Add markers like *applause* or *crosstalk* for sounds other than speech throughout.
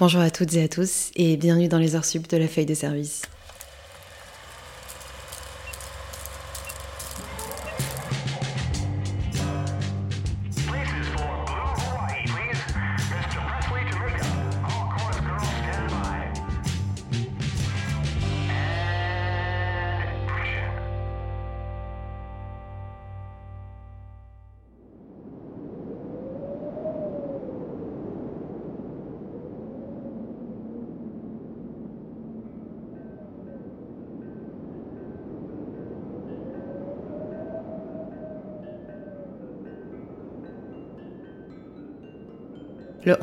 Bonjour à toutes et à tous et bienvenue dans les heures sup de la feuille de service.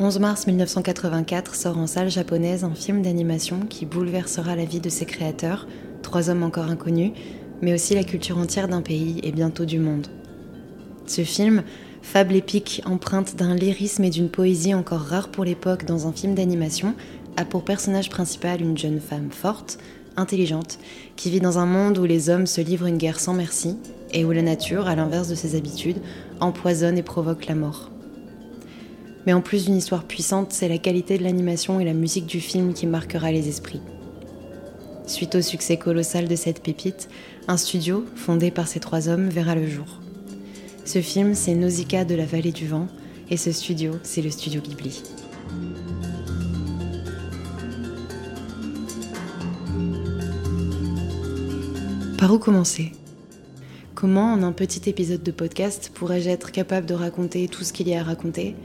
11 mars 1984 sort en salle japonaise un film d'animation qui bouleversera la vie de ses créateurs, trois hommes encore inconnus, mais aussi la culture entière d'un pays et bientôt du monde. Ce film, fable épique empreinte d'un lyrisme et d'une poésie encore rares pour l'époque dans un film d'animation, a pour personnage principal une jeune femme forte, intelligente, qui vit dans un monde où les hommes se livrent une guerre sans merci et où la nature, à l'inverse de ses habitudes, empoisonne et provoque la mort. Mais en plus d'une histoire puissante, c'est la qualité de l'animation et la musique du film qui marquera les esprits. Suite au succès colossal de cette pépite, un studio, fondé par ces trois hommes, verra le jour. Ce film, c'est Nausicaa de la vallée du vent, et ce studio, c'est le studio Ghibli. Par où commencer? Comment, en un petit épisode de podcast, pourrais-je être capable de raconter tout ce qu'il y a à raconter?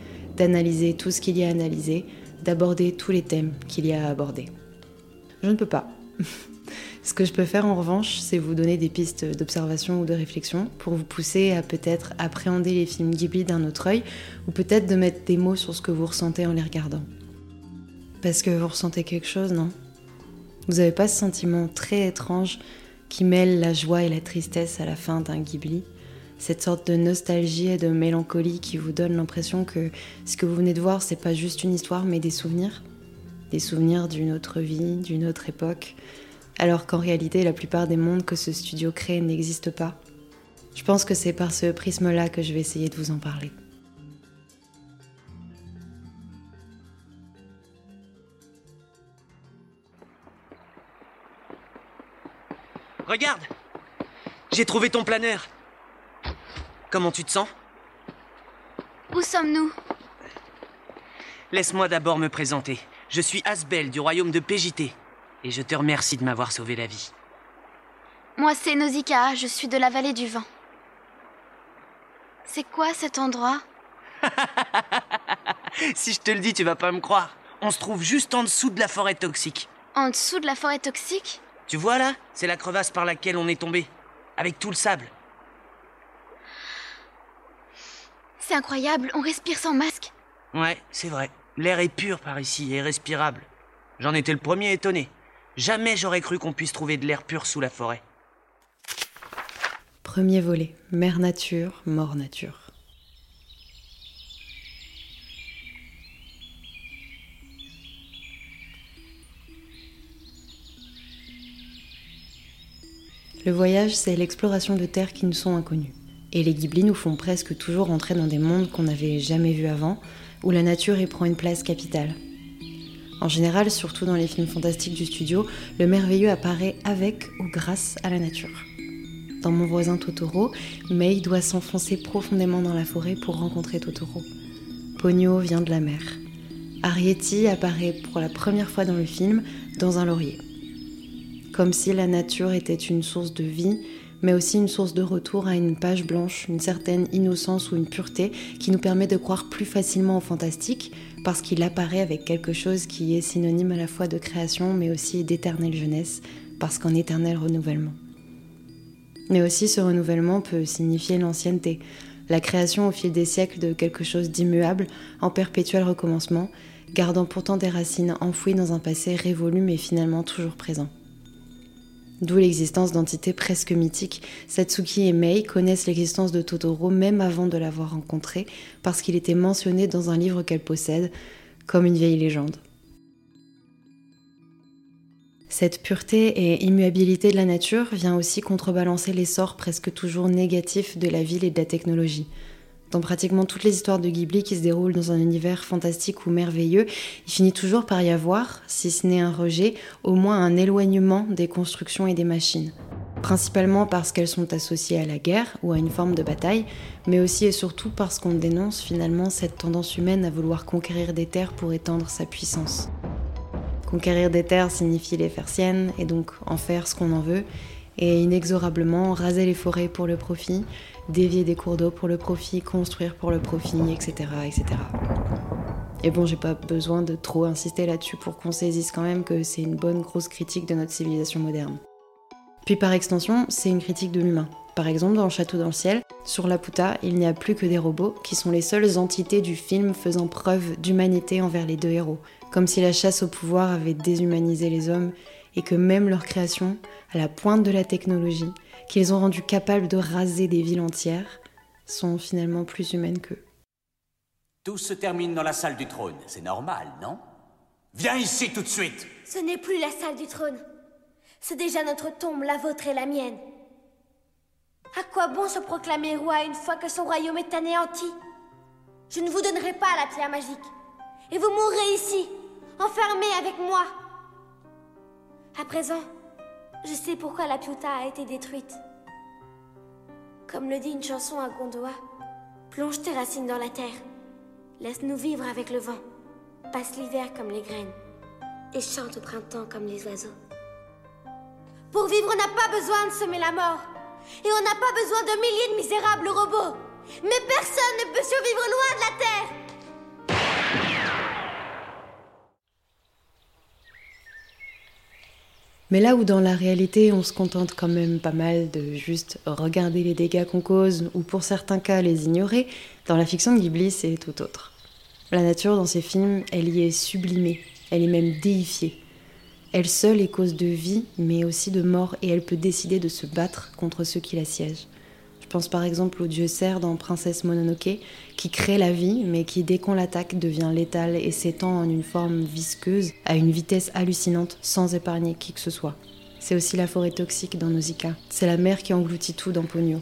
D'analyser tout ce qu'il y a à analyser, d'aborder tous les thèmes qu'il y a à aborder. Je ne peux pas. *laughs* Ce que je peux faire en revanche, c'est vous donner des pistes d'observation ou de réflexion pour vous pousser à peut-être appréhender les films Ghibli d'un autre œil ou peut-être de mettre des mots sur ce que vous ressentez en les regardant. Parce que vous ressentez quelque chose, non? Vous n'avez pas ce sentiment très étrange qui mêle la joie et la tristesse à la fin d'un Ghibli? Cette sorte de nostalgie et de mélancolie qui vous donne l'impression que ce que vous venez de voir, c'est pas juste une histoire, mais des souvenirs. Des souvenirs d'une autre vie, d'une autre époque, alors qu'en réalité, la plupart des mondes que ce studio crée n'existent pas. Je pense que c'est par ce prisme-là que je vais essayer de vous en parler. Regarde J'ai trouvé ton planeur Comment tu te sens? Où sommes-nous? Laisse-moi d'abord me présenter. Je suis Asbel du royaume de PJT. Et je te remercie de m'avoir sauvé la vie. Moi, c'est Nausicaa, je suis de la vallée du vent. C'est quoi cet endroit? *laughs* Si je te le dis, tu vas pas me croire. On se trouve juste en dessous de la forêt toxique. En dessous de la forêt toxique? Tu vois là? C'est la crevasse par laquelle on est tombé. Avec tout le sable. C'est incroyable, on respire sans masque. Ouais, c'est vrai. L'air est pur par ici et respirable. J'en étais le premier étonné. Jamais j'aurais cru qu'on puisse trouver de l'air pur sous la forêt. Premier volet, mère nature, mort nature. Le voyage, c'est l'exploration de terres qui nous sont inconnues. Et les Ghibli nous font presque toujours entrer dans des mondes qu'on n'avait jamais vus avant, où la nature y prend une place capitale. En général, surtout dans les films fantastiques du studio, le merveilleux apparaît avec ou grâce à la nature. Dans Mon voisin Totoro, Mei doit s'enfoncer profondément dans la forêt pour rencontrer Totoro. Pogno vient de la mer. Arietti apparaît pour la première fois dans le film dans un laurier. Comme si la nature était une source de vie, mais aussi une source de retour à une page blanche, une certaine innocence ou une pureté qui nous permet de croire plus facilement au fantastique, parce qu'il apparaît avec quelque chose qui est synonyme à la fois de création, mais aussi d'éternelle jeunesse, parce qu'en éternel renouvellement. Mais aussi ce renouvellement peut signifier l'ancienneté, la création au fil des siècles de quelque chose d'immuable, en perpétuel recommencement, gardant pourtant des racines enfouies dans un passé révolu mais finalement toujours présent. D'où l'existence d'entités presque mythiques. Satsuki et Mei connaissent l'existence de Totoro même avant de l'avoir rencontré, parce qu'il était mentionné dans un livre qu'elle possède, comme une vieille légende. Cette pureté et immuabilité de la nature vient aussi contrebalancer l'essor presque toujours négatif de la ville et de la technologie. Dans pratiquement toutes les histoires de Ghibli qui se déroulent dans un univers fantastique ou merveilleux, il finit toujours par y avoir, si ce n'est un rejet, au moins un éloignement des constructions et des machines. Principalement parce qu'elles sont associées à la guerre ou à une forme de bataille, mais aussi et surtout parce qu'on dénonce finalement cette tendance humaine à vouloir conquérir des terres pour étendre sa puissance. Conquérir des terres signifie les faire siennes et donc en faire ce qu'on en veut, et inexorablement raser les forêts pour le profit, dévier des cours d'eau pour le profit, construire pour le profit, etc. etc. Et bon, j'ai pas besoin de trop insister là-dessus pour qu'on saisisse quand même que c'est une bonne grosse critique de notre civilisation moderne. Puis par extension, c'est une critique de l'humain. Par exemple, dans Château dans le ciel, sur Laputa, il n'y a plus que des robots qui sont les seules entités du film faisant preuve d'humanité envers les deux héros, comme si la chasse au pouvoir avait déshumanisé les hommes et que même leur création, à la pointe de la technologie, qu'ils ont rendu capables de raser des villes entières, sont finalement plus humaines qu'eux. Tout se termine dans la salle du trône, c'est normal, non? Viens ici tout de suite Ce n'est plus la salle du trône. C'est déjà notre tombe, la vôtre et la mienne. À quoi bon se proclamer roi une fois que son royaume est anéanti? Je ne vous donnerai pas la pierre magique. Et vous mourrez ici, enfermé avec moi. À présent, je sais pourquoi la Piuta a été détruite. Comme le dit une chanson à Gondoa, plonge tes racines dans la terre. Laisse-nous vivre avec le vent. Passe l'hiver comme les graines. Et chante au printemps comme les oiseaux. Pour vivre, on n'a pas besoin de semer la mort. Et on n'a pas besoin de milliers de misérables robots. Mais personne ne peut survivre loin de la Terre. Mais là où dans la réalité on se contente quand même pas mal de juste regarder les dégâts qu'on cause ou pour certains cas les ignorer, dans la fiction de Ghibli c'est tout autre. La nature dans ces films, elle y est sublimée, elle est même déifiée. Elle seule est cause de vie, mais aussi de mort, et elle peut décider de se battre contre ceux qui la siègent. Pense par exemple au dieu cerf dans Princesse Mononoke, qui crée la vie, mais qui, dès qu'on l'attaque, devient létal et s'étend en une forme visqueuse à une vitesse hallucinante sans épargner qui que ce soit. C'est aussi la forêt toxique dans Nausicaa. C'est la mer qui engloutit tout dans Pogno.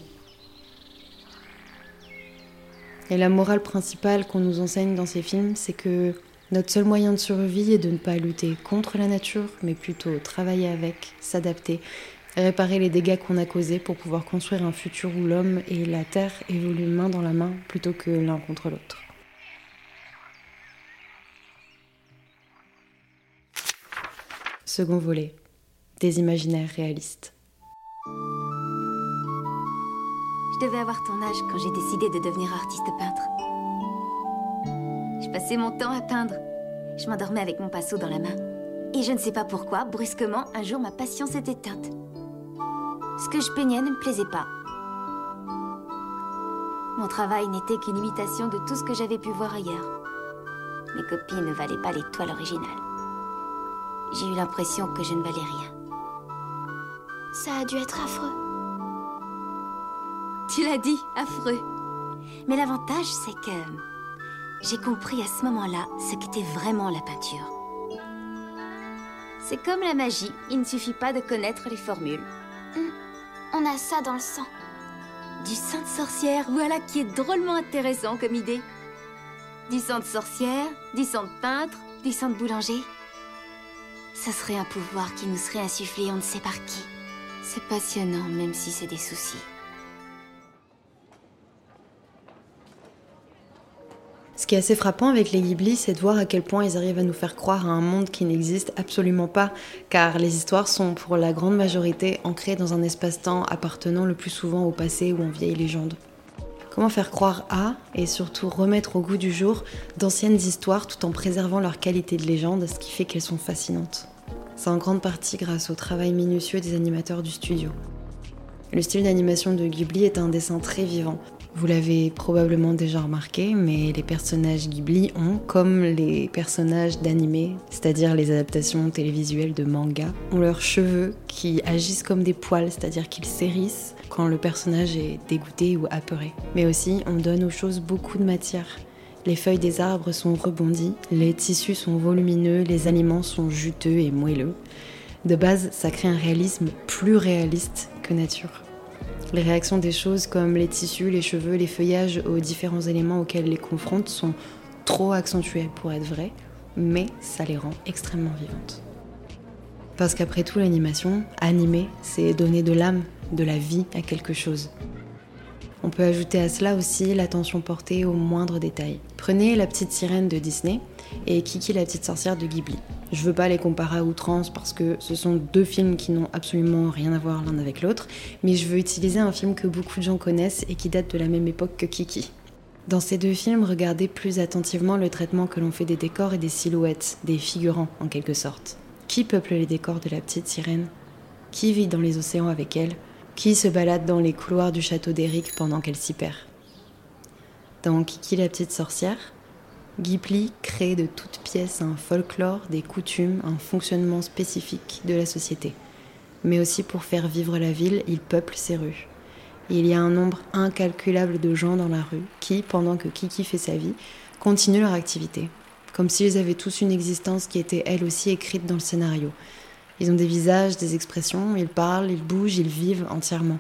Et la morale principale qu'on nous enseigne dans ces films, c'est que notre seul moyen de survie est de ne pas lutter contre la nature, mais plutôt travailler avec, s'adapter, réparer les dégâts qu'on a causés pour pouvoir construire un futur où l'homme et la terre évoluent main dans la main plutôt que l'un contre l'autre. Second volet, des imaginaires réalistes. Je devais avoir ton âge quand j'ai décidé de devenir artiste peintre. Je passais mon temps à peindre. Je m'endormais avec mon pinceau dans la main. Et je ne sais pas pourquoi, brusquement, un jour ma passion s'est éteinte. Ce que je peignais ne me plaisait pas. Mon travail n'était qu'une imitation de tout ce que j'avais pu voir ailleurs. Mes copies ne valaient pas les toiles originales. J'ai eu l'impression que je ne valais rien. Ça a dû être affreux. Tu l'as dit, affreux. Mais l'avantage, c'est que j'ai compris à ce moment-là ce qu'était vraiment la peinture. C'est comme la magie, il ne suffit pas de connaître les formules. On a ça dans le sang. Du sang de sorcière, voilà qui est drôlement intéressant comme idée. Du sang de sorcière, du sang de peintre, du sang de boulanger. Ce serait un pouvoir qui nous serait insufflé on ne sait par qui. C'est passionnant, même si c'est des soucis. Qui est assez frappant avec les Ghibli, c'est de voir à quel point ils arrivent à nous faire croire à un monde qui n'existe absolument pas, car les histoires sont pour la grande majorité ancrées dans un espace-temps appartenant le plus souvent au passé ou en vieille légende. Comment faire croire à, et surtout remettre au goût du jour, d'anciennes histoires tout en préservant leur qualité de légende, ce qui fait qu'elles sont fascinantes? C'est en grande partie grâce au travail minutieux des animateurs du studio. Le style d'animation de Ghibli est un dessin très vivant, vous l'avez probablement déjà remarqué, mais les personnages Ghibli ont, comme les personnages d'anime, c'est-à-dire les adaptations télévisuelles de manga, ont leurs cheveux qui agissent comme des poils, c'est-à-dire qu'ils s'hérissent quand le personnage est dégoûté ou apeuré. Mais aussi, on donne aux choses beaucoup de matière. Les feuilles des arbres sont rebondies, les tissus sont volumineux, les aliments sont juteux et moelleux. De base, ça crée un réalisme plus réaliste que nature. Les réactions des choses comme les tissus, les cheveux, les feuillages aux différents éléments auxquels les confrontent sont trop accentuées pour être vraies, mais ça les rend extrêmement vivantes. Parce qu'après tout, l'animation, animer, c'est donner de l'âme, de la vie à quelque chose. On peut ajouter à cela aussi l'attention portée aux moindres détails. Prenez La petite sirène de Disney et Kiki la petite sorcière de Ghibli. Je veux pas les comparer à outrance parce que ce sont deux films qui n'ont absolument rien à voir l'un avec l'autre, mais je veux utiliser un film que beaucoup de gens connaissent et qui date de la même époque que Kiki. Dans ces deux films, regardez plus attentivement le traitement que l'on fait des décors et des silhouettes, des figurants en quelque sorte. Qui peuple les décors de la petite sirène? Qui vit dans les océans avec elle? Qui se balade dans les couloirs du château d'Eric pendant qu'elle s'y perd? Dans Kiki la petite sorcière, Ghibli crée de toutes pièces un folklore, des coutumes, un fonctionnement spécifique de la société. Mais aussi pour faire vivre la ville, il peuple ses rues. il y a un nombre incalculable de gens dans la rue qui, pendant que Kiki fait sa vie, continuent leur activité, comme s'ils avaient tous une existence qui était elle aussi écrite dans le scénario, ils ont des visages, des expressions, ils parlent, ils bougent, ils vivent entièrement.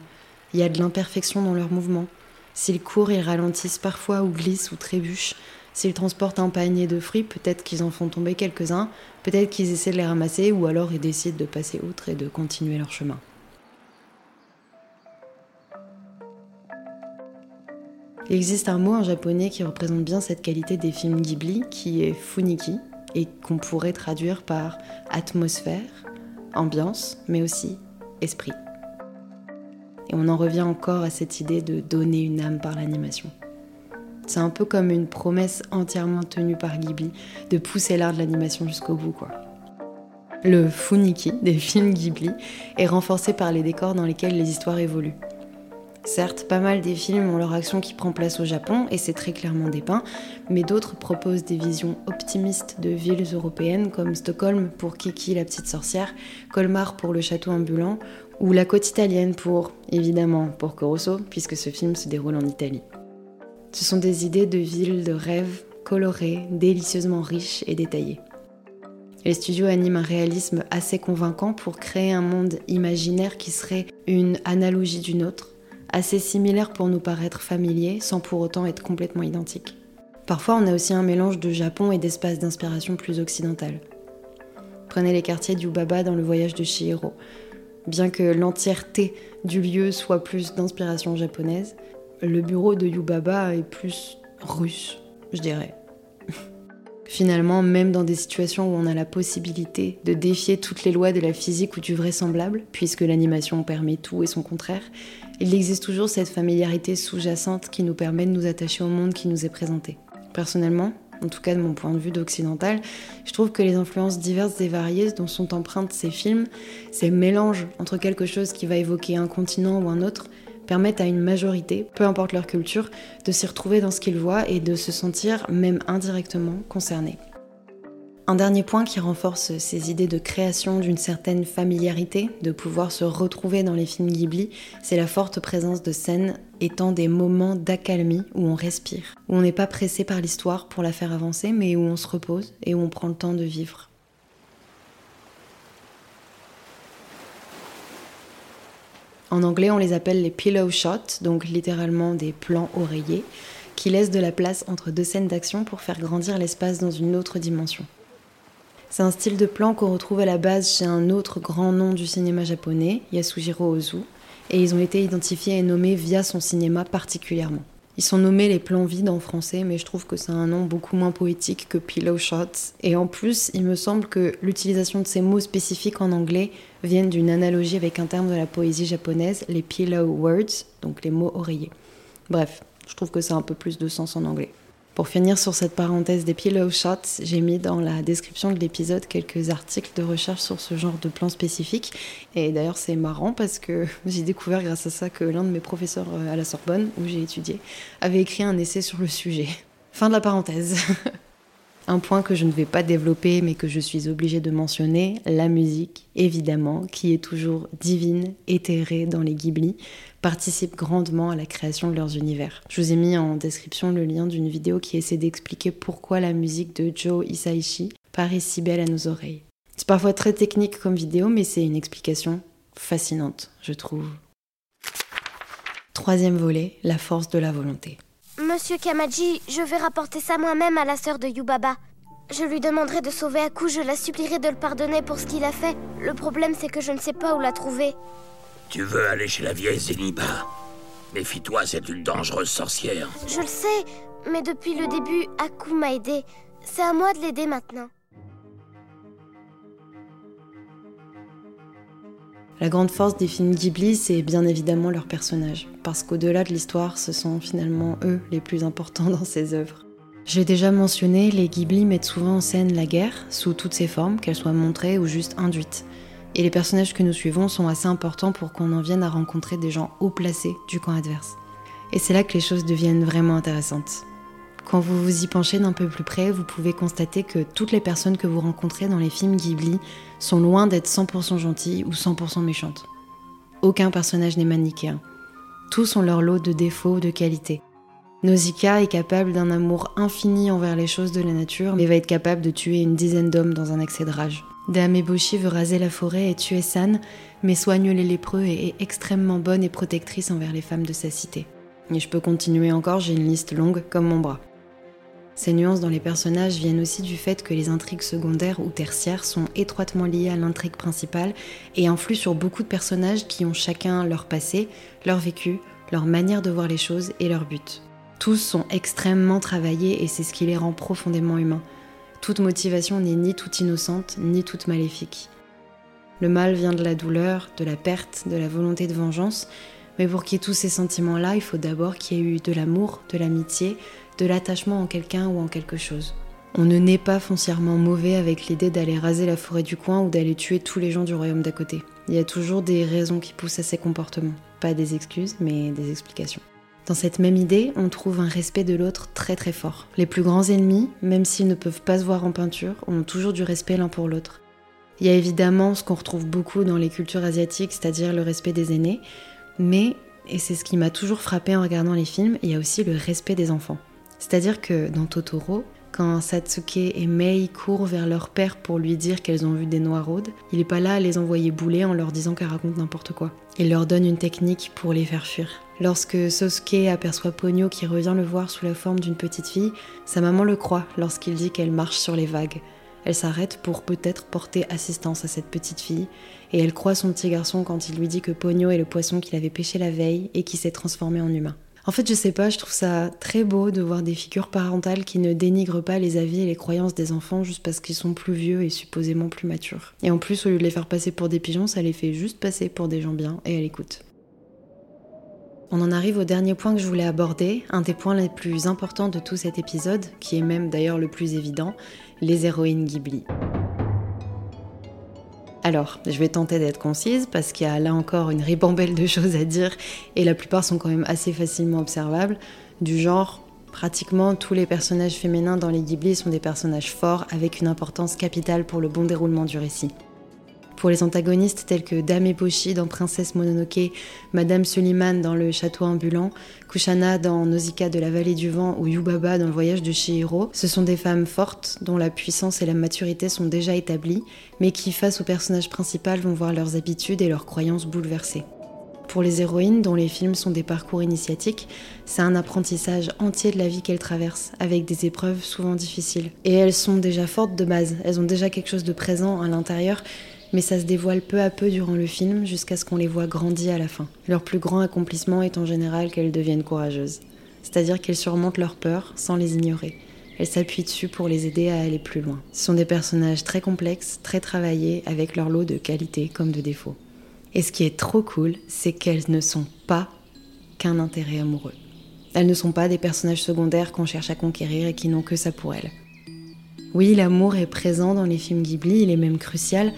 Il y a de l'imperfection dans leurs mouvements. S'ils courent, ils ralentissent parfois ou glissent ou trébuchent. S'ils transportent un panier de fruits, peut-être qu'ils en font tomber quelques-uns, peut-être qu'ils essaient de les ramasser ou alors ils décident de passer outre et de continuer leur chemin. Il existe un mot en japonais qui représente bien cette qualité des films Ghibli, qui est funiki, et qu'on pourrait traduire par atmosphère, ambiance, mais aussi esprit. Et on en revient encore à cette idée de donner une âme par l'animation. C'est un peu comme une promesse entièrement tenue par Ghibli de pousser l'art de l'animation jusqu'au bout, quoi. Le funiki des films Ghibli est renforcé par les décors dans lesquels les histoires évoluent. Certes, pas mal des films ont leur action qui prend place au Japon, et c'est très clairement dépeint, mais d'autres proposent des visions optimistes de villes européennes comme Stockholm pour Kiki la petite sorcière, Colmar pour le château ambulant, ou la côte italienne pour, évidemment, pour Corosso, puisque ce film se déroule en Italie. Ce sont des idées de villes de rêve colorées, délicieusement riches et détaillées. Les studios animent un réalisme assez convaincant pour créer un monde imaginaire qui serait une analogie d'une autre, assez similaires pour nous paraître familiers sans pour autant être complètement identiques. Parfois, on a aussi un mélange de Japon et d'espaces d'inspiration plus occidentales. Prenez les quartiers d'Yubaba dans le voyage de Shihiro. Bien que l'entièreté du lieu soit plus d'inspiration japonaise, le bureau de Yubaba est plus russe, je dirais. Finalement, même dans des situations où on a la possibilité de défier toutes les lois de la physique ou du vraisemblable, puisque l'animation permet tout et son contraire, il existe toujours cette familiarité sous-jacente qui nous permet de nous attacher au monde qui nous est présenté. Personnellement, en tout cas de mon point de vue d'occidental, je trouve que les influences diverses et variées dont sont empreintes ces films, ces mélanges entre quelque chose qui va évoquer un continent ou un autre, permettent à une majorité, peu importe leur culture, de s'y retrouver dans ce qu'ils voient et de se sentir, même indirectement, concernés. Un dernier point qui renforce ces idées de création d'une certaine familiarité, de pouvoir se retrouver dans les films Ghibli, c'est la forte présence de scènes étant des moments d'accalmie où on respire, où on n'est pas pressé par l'histoire pour la faire avancer, mais où on se repose et où on prend le temps de vivre. En anglais, on les appelle les pillow shots, donc littéralement des plans oreillers, qui laissent de la place entre deux scènes d'action pour faire grandir l'espace dans une autre dimension. C'est un style de plan qu'on retrouve à la base chez un autre grand nom du cinéma japonais, Yasujiro Ozu, et ils ont été identifiés et nommés via son cinéma particulièrement. Ils sont nommés les plans vides en français, mais je trouve que c'est un nom beaucoup moins poétique que pillow shots. Et en plus, il me semble que l'utilisation de ces mots spécifiques en anglais viennent d'une analogie avec un terme de la poésie japonaise, les pillow words, donc les mots oreillers. Bref, je trouve que c'est un peu plus de sens en anglais. Pour finir sur cette parenthèse des pillow shots, j'ai mis dans la description de l'épisode quelques articles de recherche sur ce genre de plan spécifique. Et d'ailleurs, c'est marrant parce que *laughs* j'ai découvert grâce à ça que l'un de mes professeurs euh, à la Sorbonne, où j'ai étudié, avait écrit un essai sur le sujet. *laughs* Fin de la parenthèse. *laughs* Un point que je ne vais pas développer mais que je suis obligée de mentionner, la musique, évidemment, qui est toujours divine, éthérée dans les Ghibli, participe grandement à la création de leurs univers. Je vous ai mis en description le lien d'une vidéo qui essaie d'expliquer pourquoi la musique de Joe Hisaishi paraît si belle à nos oreilles. C'est parfois très technique comme vidéo, mais c'est une explication fascinante, je trouve. troisième volet, la force de la volonté. Monsieur Kamaji, je vais rapporter ça moi-même à la sœur de Yubaba. Je lui demanderai de sauver Aku, je la supplierai de le pardonner pour ce qu'il a fait. Le problème, c'est que je ne sais pas où la trouver. Tu veux aller chez la vieille Zeniba Méfie-toi, c'est une dangereuse sorcière. Je le sais, mais depuis le début, Aku m'a aidé. C'est à moi de l'aider maintenant. La grande force des films Ghibli, c'est bien évidemment leurs personnages, parce qu'au-delà de l'histoire, ce sont finalement eux les plus importants dans ces œuvres. J'ai déjà mentionné, les Ghibli mettent souvent en scène la guerre, sous toutes ses formes, qu'elles soient montrées ou juste induites. Et les personnages que nous suivons sont assez importants pour qu'on en vienne à rencontrer des gens haut placés du camp adverse. Et c'est là que les choses deviennent vraiment intéressantes. Quand vous vous y penchez d'un peu plus près, vous pouvez constater que toutes les personnes que vous rencontrez dans les films Ghibli sont loin d'être 100% gentilles ou 100% méchantes. Aucun personnage n'est manichéen. Tous ont leur lot de défauts ou de qualités. Nausicaa est capable d'un amour infini envers les choses de la nature, mais va être capable de tuer une dizaine d'hommes dans un accès de rage. Dame veut raser la forêt et tuer San, mais soigne les lépreux et est extrêmement bonne et protectrice envers les femmes de sa cité. Et je peux continuer encore, j'ai une liste longue comme mon bras. Ces nuances dans les personnages viennent aussi du fait que les intrigues secondaires ou tertiaires sont étroitement liées à l'intrigue principale et influent sur beaucoup de personnages qui ont chacun leur passé, leur vécu, leur manière de voir les choses et leur but. Tous sont extrêmement travaillés et c'est ce qui les rend profondément humains. Toute motivation n'est ni toute innocente, ni toute maléfique. Le mal vient de la douleur, de la perte, de la volonté de vengeance, mais pour qu'il y ait tous ces sentiments-là, il faut d'abord qu'il y ait eu de l'amour, de l'amitié, de l'attachement en quelqu'un ou en quelque chose. On ne naît pas foncièrement mauvais avec l'idée d'aller raser la forêt du coin ou d'aller tuer tous les gens du royaume d'à côté. Il y a toujours des raisons qui poussent à ces comportements. Pas des excuses, mais des explications. Dans cette même idée, on trouve un respect de l'autre très très fort. Les plus grands ennemis, même s'ils ne peuvent pas se voir en peinture, ont toujours du respect l'un pour l'autre. Il y a évidemment ce qu'on retrouve beaucoup dans les cultures asiatiques, c'est-à-dire le respect des aînés, mais, et c'est ce qui m'a toujours frappé en regardant les films, il y a aussi le respect des enfants. C'est-à-dire que dans Totoro, quand Satsuke et Mei courent vers leur père pour lui dire qu'elles ont vu des noiraudes, il n'est pas là à les envoyer bouler en leur disant qu'elles racontent n'importe quoi. Il leur donne une technique pour les faire fuir. Lorsque Sosuke aperçoit Ponyo qui revient le voir sous la forme d'une petite fille, sa maman le croit lorsqu'il dit qu'elle marche sur les vagues. Elle s'arrête pour peut-être porter assistance à cette petite fille, et elle croit son petit garçon quand il lui dit que Ponyo est le poisson qu'il avait pêché la veille et qui s'est transformé en humain. En fait, je sais pas, je trouve ça très beau de voir des figures parentales qui ne dénigrent pas les avis et les croyances des enfants juste parce qu'ils sont plus vieux et supposément plus matures. Et en plus, au lieu de les faire passer pour des pigeons, ça les fait juste passer pour des gens bien et à l'écoute. On en arrive au dernier point que je voulais aborder, un des points les plus importants de tout cet épisode, qui est même d'ailleurs le plus évident, les héroïnes Ghibli. Alors, je vais tenter d'être concise parce qu'il y a là encore une ribambelle de choses à dire et la plupart sont quand même assez facilement observables, du genre pratiquement tous les personnages féminins dans les Ghibli sont des personnages forts avec une importance capitale pour le bon déroulement du récit. Pour les antagonistes tels que Dame Eboshi dans Princesse Mononoke, Madame Suliman dans Le Château ambulant, Kushana dans Nausicaa de la vallée du vent ou Yubaba dans Le voyage de Chihiro, ce sont des femmes fortes dont la puissance et la maturité sont déjà établies, mais qui face au personnage principal vont voir leurs habitudes et leurs croyances bouleversées. Pour les héroïnes, dont les films sont des parcours initiatiques, c'est un apprentissage entier de la vie qu'elles traversent, avec des épreuves souvent difficiles. Et elles sont déjà fortes de base, elles ont déjà quelque chose de présent à l'intérieur mais ça se dévoile peu à peu durant le film jusqu'à ce qu'on les voit grandir à la fin. Leur plus grand accomplissement est en général qu'elles deviennent courageuses, c'est-à-dire qu'elles surmontent leurs peurs sans les ignorer. Elles s'appuient dessus pour les aider à aller plus loin. Ce sont des personnages très complexes, très travaillés, avec leur lot de qualités comme de défauts. Et ce qui est trop cool, c'est qu'elles ne sont pas qu'un intérêt amoureux. Elles ne sont pas des personnages secondaires qu'on cherche à conquérir et qui n'ont que ça pour elles. Oui, l'amour est présent dans les films Ghibli, il est même crucial,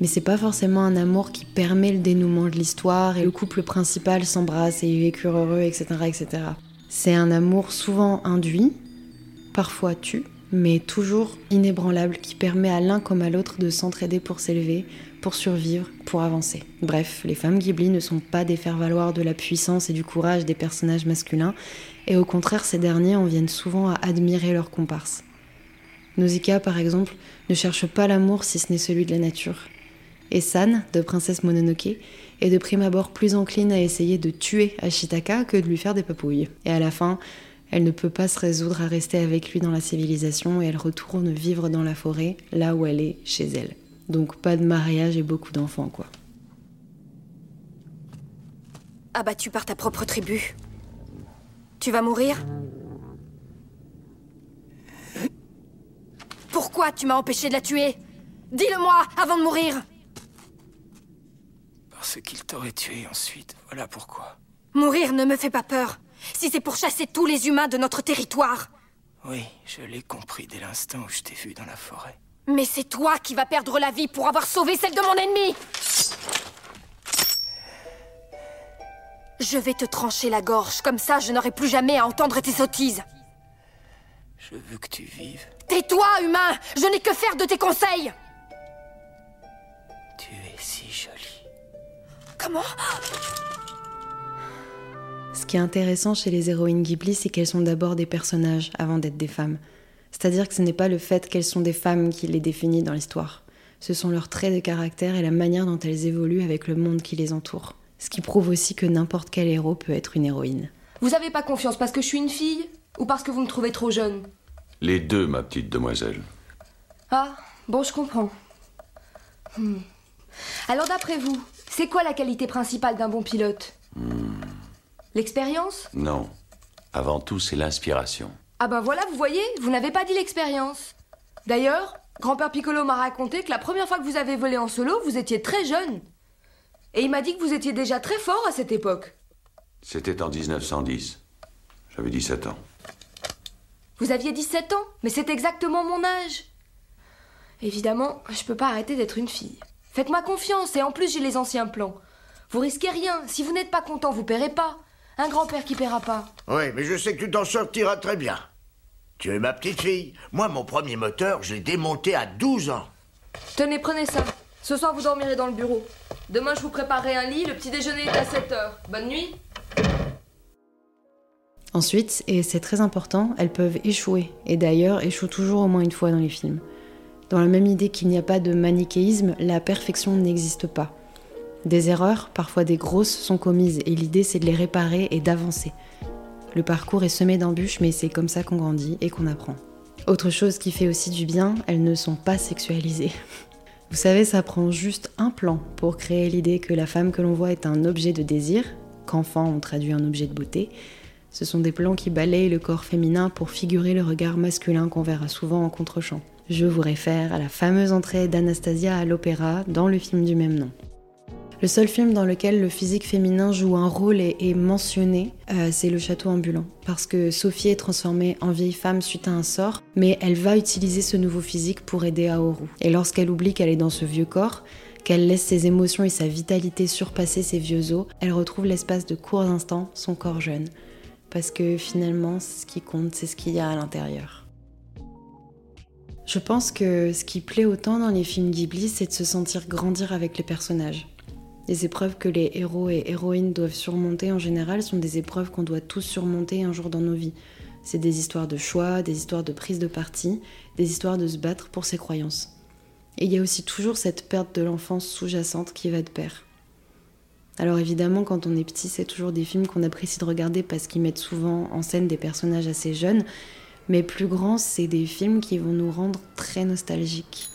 mais c'est pas forcément un amour qui permet le dénouement de l'histoire et le couple principal s'embrasse et vécurent heureux, etc. etc. C'est un amour souvent induit, parfois tu, mais toujours inébranlable qui permet à l'un comme à l'autre de s'entraider pour s'élever, pour survivre, pour avancer. Bref, les femmes Ghibli ne sont pas des faire-valoir de la puissance et du courage des personnages masculins, et au contraire, ces derniers en viennent souvent à admirer leurs comparses. Nausicaa, par exemple, ne cherche pas l'amour si ce n'est celui de la nature. Et San, de Princesse Mononoke, est de prime abord plus encline à essayer de tuer Ashitaka que de lui faire des papouilles. Et à la fin, elle ne peut pas se résoudre à rester avec lui dans la civilisation et elle retourne vivre dans la forêt, là où elle est chez elle. Donc pas de mariage et beaucoup d'enfants, quoi. Abattu par ta propre tribu. Tu vas mourir? Pourquoi tu m'as empêché de la tuer? Dis-le-moi avant de mourir Parce qu'il t'aurait tué ensuite, voilà pourquoi. Mourir ne me fait pas peur. Si c'est pour chasser tous les humains de notre territoire. Oui, je l'ai compris dès l'instant où je t'ai vu dans la forêt. Mais c'est toi qui vas perdre la vie pour avoir sauvé celle de mon ennemi Je vais te trancher la gorge, comme ça je n'aurai plus jamais à entendre tes sottises. Je veux que tu vives. Tais-toi, humain Je n'ai que faire de tes conseils Tu es si jolie. Comment Ce qui est intéressant chez les héroïnes Ghibli, c'est qu'elles sont d'abord des personnages avant d'être des femmes. C'est-à-dire que ce n'est pas le fait qu'elles sont des femmes qui les définit dans l'histoire. Ce sont leurs traits de caractère et la manière dont elles évoluent avec le monde qui les entoure. Ce qui prouve aussi que n'importe quel héros peut être une héroïne. Vous avez pas confiance parce que je suis une fille Ou parce que vous me trouvez trop jeune Les deux, ma petite demoiselle. Ah, bon, je comprends. Hmm. Alors d'après vous, c'est quoi la qualité principale d'un bon pilote Hmm, L'expérience non. Avant tout, c'est l'inspiration. Ah ben voilà, vous voyez, vous n'avez pas dit l'expérience. D'ailleurs, grand-père Piccolo m'a raconté que la première fois que vous avez volé en solo, vous étiez très jeune. Et il m'a dit que vous étiez déjà très fort à cette époque. C'était en 1910. J'avais 17 ans. Vous aviez 17 ans, mais c'est exactement mon âge. Évidemment, je peux pas arrêter d'être une fille. Faites-moi confiance, et en plus j'ai les anciens plans. Vous risquez rien, si vous n'êtes pas content, vous paierez pas. Un grand-père qui paiera pas. Oui, mais je sais que tu t'en sortiras très bien. Tu es ma petite fille. Moi, mon premier moteur, je l'ai démonté à 12 ans. Tenez, prenez ça. Ce soir, vous dormirez dans le bureau. Demain, je vous préparerai un lit. Le petit déjeuner est à 7 heures. Bonne nuit. Ensuite, et c'est très important, elles peuvent échouer, et d'ailleurs échouent toujours au moins une fois dans les films. Dans la même idée qu'il n'y a pas de manichéisme, la perfection n'existe pas. Des erreurs, parfois des grosses, sont commises, et l'idée c'est de les réparer et d'avancer. Le parcours est semé d'embûches, mais c'est comme ça qu'on grandit et qu'on apprend. Autre chose qui fait aussi du bien, elles ne sont pas sexualisées. *laughs* Vous savez, ça prend juste un plan pour créer l'idée que la femme que l'on voit est un objet de désir, qu'enfant on traduit un objet de beauté. Ce sont des plans qui balayent le corps féminin pour figurer le regard masculin qu'on verra souvent en contre-champ. Je vous réfère à la fameuse entrée d'Anastasia à l'opéra dans le film du même nom. Le seul film dans lequel le physique féminin joue un rôle et est mentionné, euh, c'est Le Château ambulant. Parce que Sophie est transformée en vieille femme suite à un sort, mais elle va utiliser ce nouveau physique pour aider Aoru. Et lorsqu'elle oublie qu'elle est dans ce vieux corps, qu'elle laisse ses émotions et sa vitalité surpasser ses vieux os, elle retrouve l'espace de courts instants son corps jeune. Parce que finalement, ce qui compte, c'est ce qu'il y a à l'intérieur. Je pense que ce qui plaît autant dans les films Ghibli, c'est de se sentir grandir avec les personnages. Les épreuves que les héros et héroïnes doivent surmonter en général sont des épreuves qu'on doit tous surmonter un jour dans nos vies. C'est des histoires de choix, des histoires de prise de parti, des histoires de se battre pour ses croyances. Et il y a aussi toujours cette perte de l'enfance sous-jacente qui va de pair. Alors évidemment, quand on est petit, c'est toujours des films qu'on apprécie de regarder parce qu'ils mettent souvent en scène des personnages assez jeunes, mais plus grands, c'est des films qui vont nous rendre très nostalgiques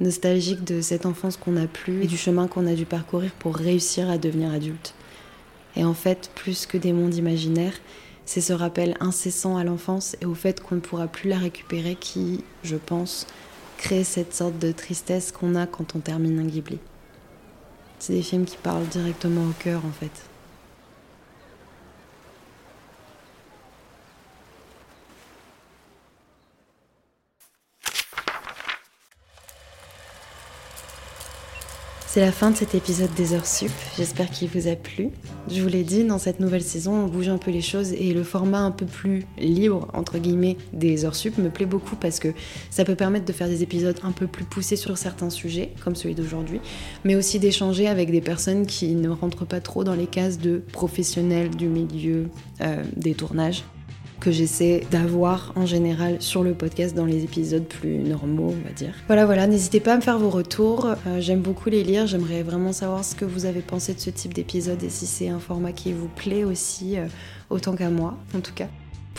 nostalgique de cette enfance qu'on n'a plus et du chemin qu'on a dû parcourir pour réussir à devenir adulte. Et en fait, plus que des mondes imaginaires, c'est ce rappel incessant à l'enfance et au fait qu'on ne pourra plus la récupérer qui, je pense, crée cette sorte de tristesse qu'on a quand on termine un Ghibli. C'est des films qui parlent directement au cœur en fait. C'est la fin de cet épisode des heures sup. J'espère qu'il vous a plu. Je vous l'ai dit, dans cette nouvelle saison, on bouge un peu les choses et le format un peu plus libre, entre guillemets, des heures sup me plaît beaucoup parce que ça peut permettre de faire des épisodes un peu plus poussés sur certains sujets, comme celui d'aujourd'hui, mais aussi d'échanger avec des personnes qui ne rentrent pas trop dans les cases de professionnels du milieu euh, des tournages. Que j'essaie d'avoir en général sur le podcast dans les épisodes plus normaux, on va dire. Voilà, voilà, n'hésitez pas à me faire vos retours. Euh, j'aime beaucoup les lire, j'aimerais vraiment savoir ce que vous avez pensé de ce type d'épisode et si c'est un format qui vous plaît aussi, euh, autant qu'à moi, en tout cas.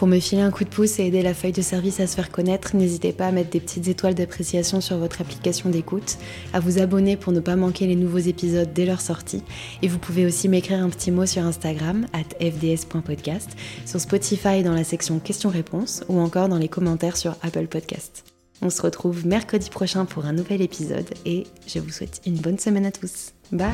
Pour me filer un coup de pouce et aider la feuille de service à se faire connaître, n'hésitez pas à mettre des petites étoiles d'appréciation sur votre application d'écoute, à vous abonner pour ne pas manquer les nouveaux épisodes dès leur sortie, et vous pouvez aussi m'écrire un petit mot sur Instagram, at fds.podcast, sur Spotify dans la section questions-réponses, ou encore dans les commentaires sur Apple Podcast. On se retrouve mercredi prochain pour un nouvel épisode, et je vous souhaite une bonne semaine à tous. Bye